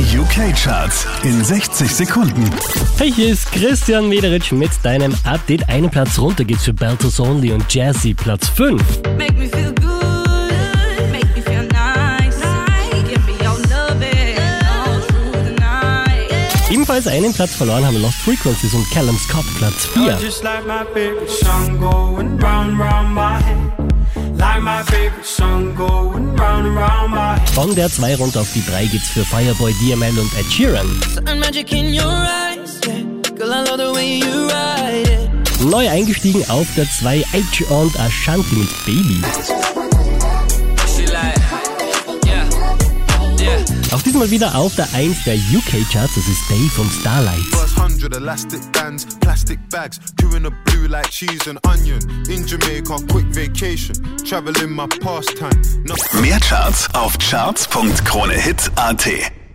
Die UK-Charts in 60 Sekunden. Hey, hier ist Christian Mederitsch mit deinem Update. Einen Platz runter geht's für Beltos Only und Jazzy, Platz 5. Make me feel good, make me feel nice. Give me your loving all through the night. Ebenfalls einen Platz verloren haben Lost Frequencies und Callum Scott, Platz 4. Von der 2 runter auf die 3 geht's für Fireboy, DML und Ed Sheeran. Neu eingestiegen auf der 2 H und Ashanti mit Baby. Auch diesmal wieder auf der 1 der UK-Charts, das ist Dave und Starlight. First elastic bands, plastic bags, queuing the blue like cheese and onion. In Jamaica, quick vacation, traveling my pastime. Mehr Charts auf charts.kronehit.at.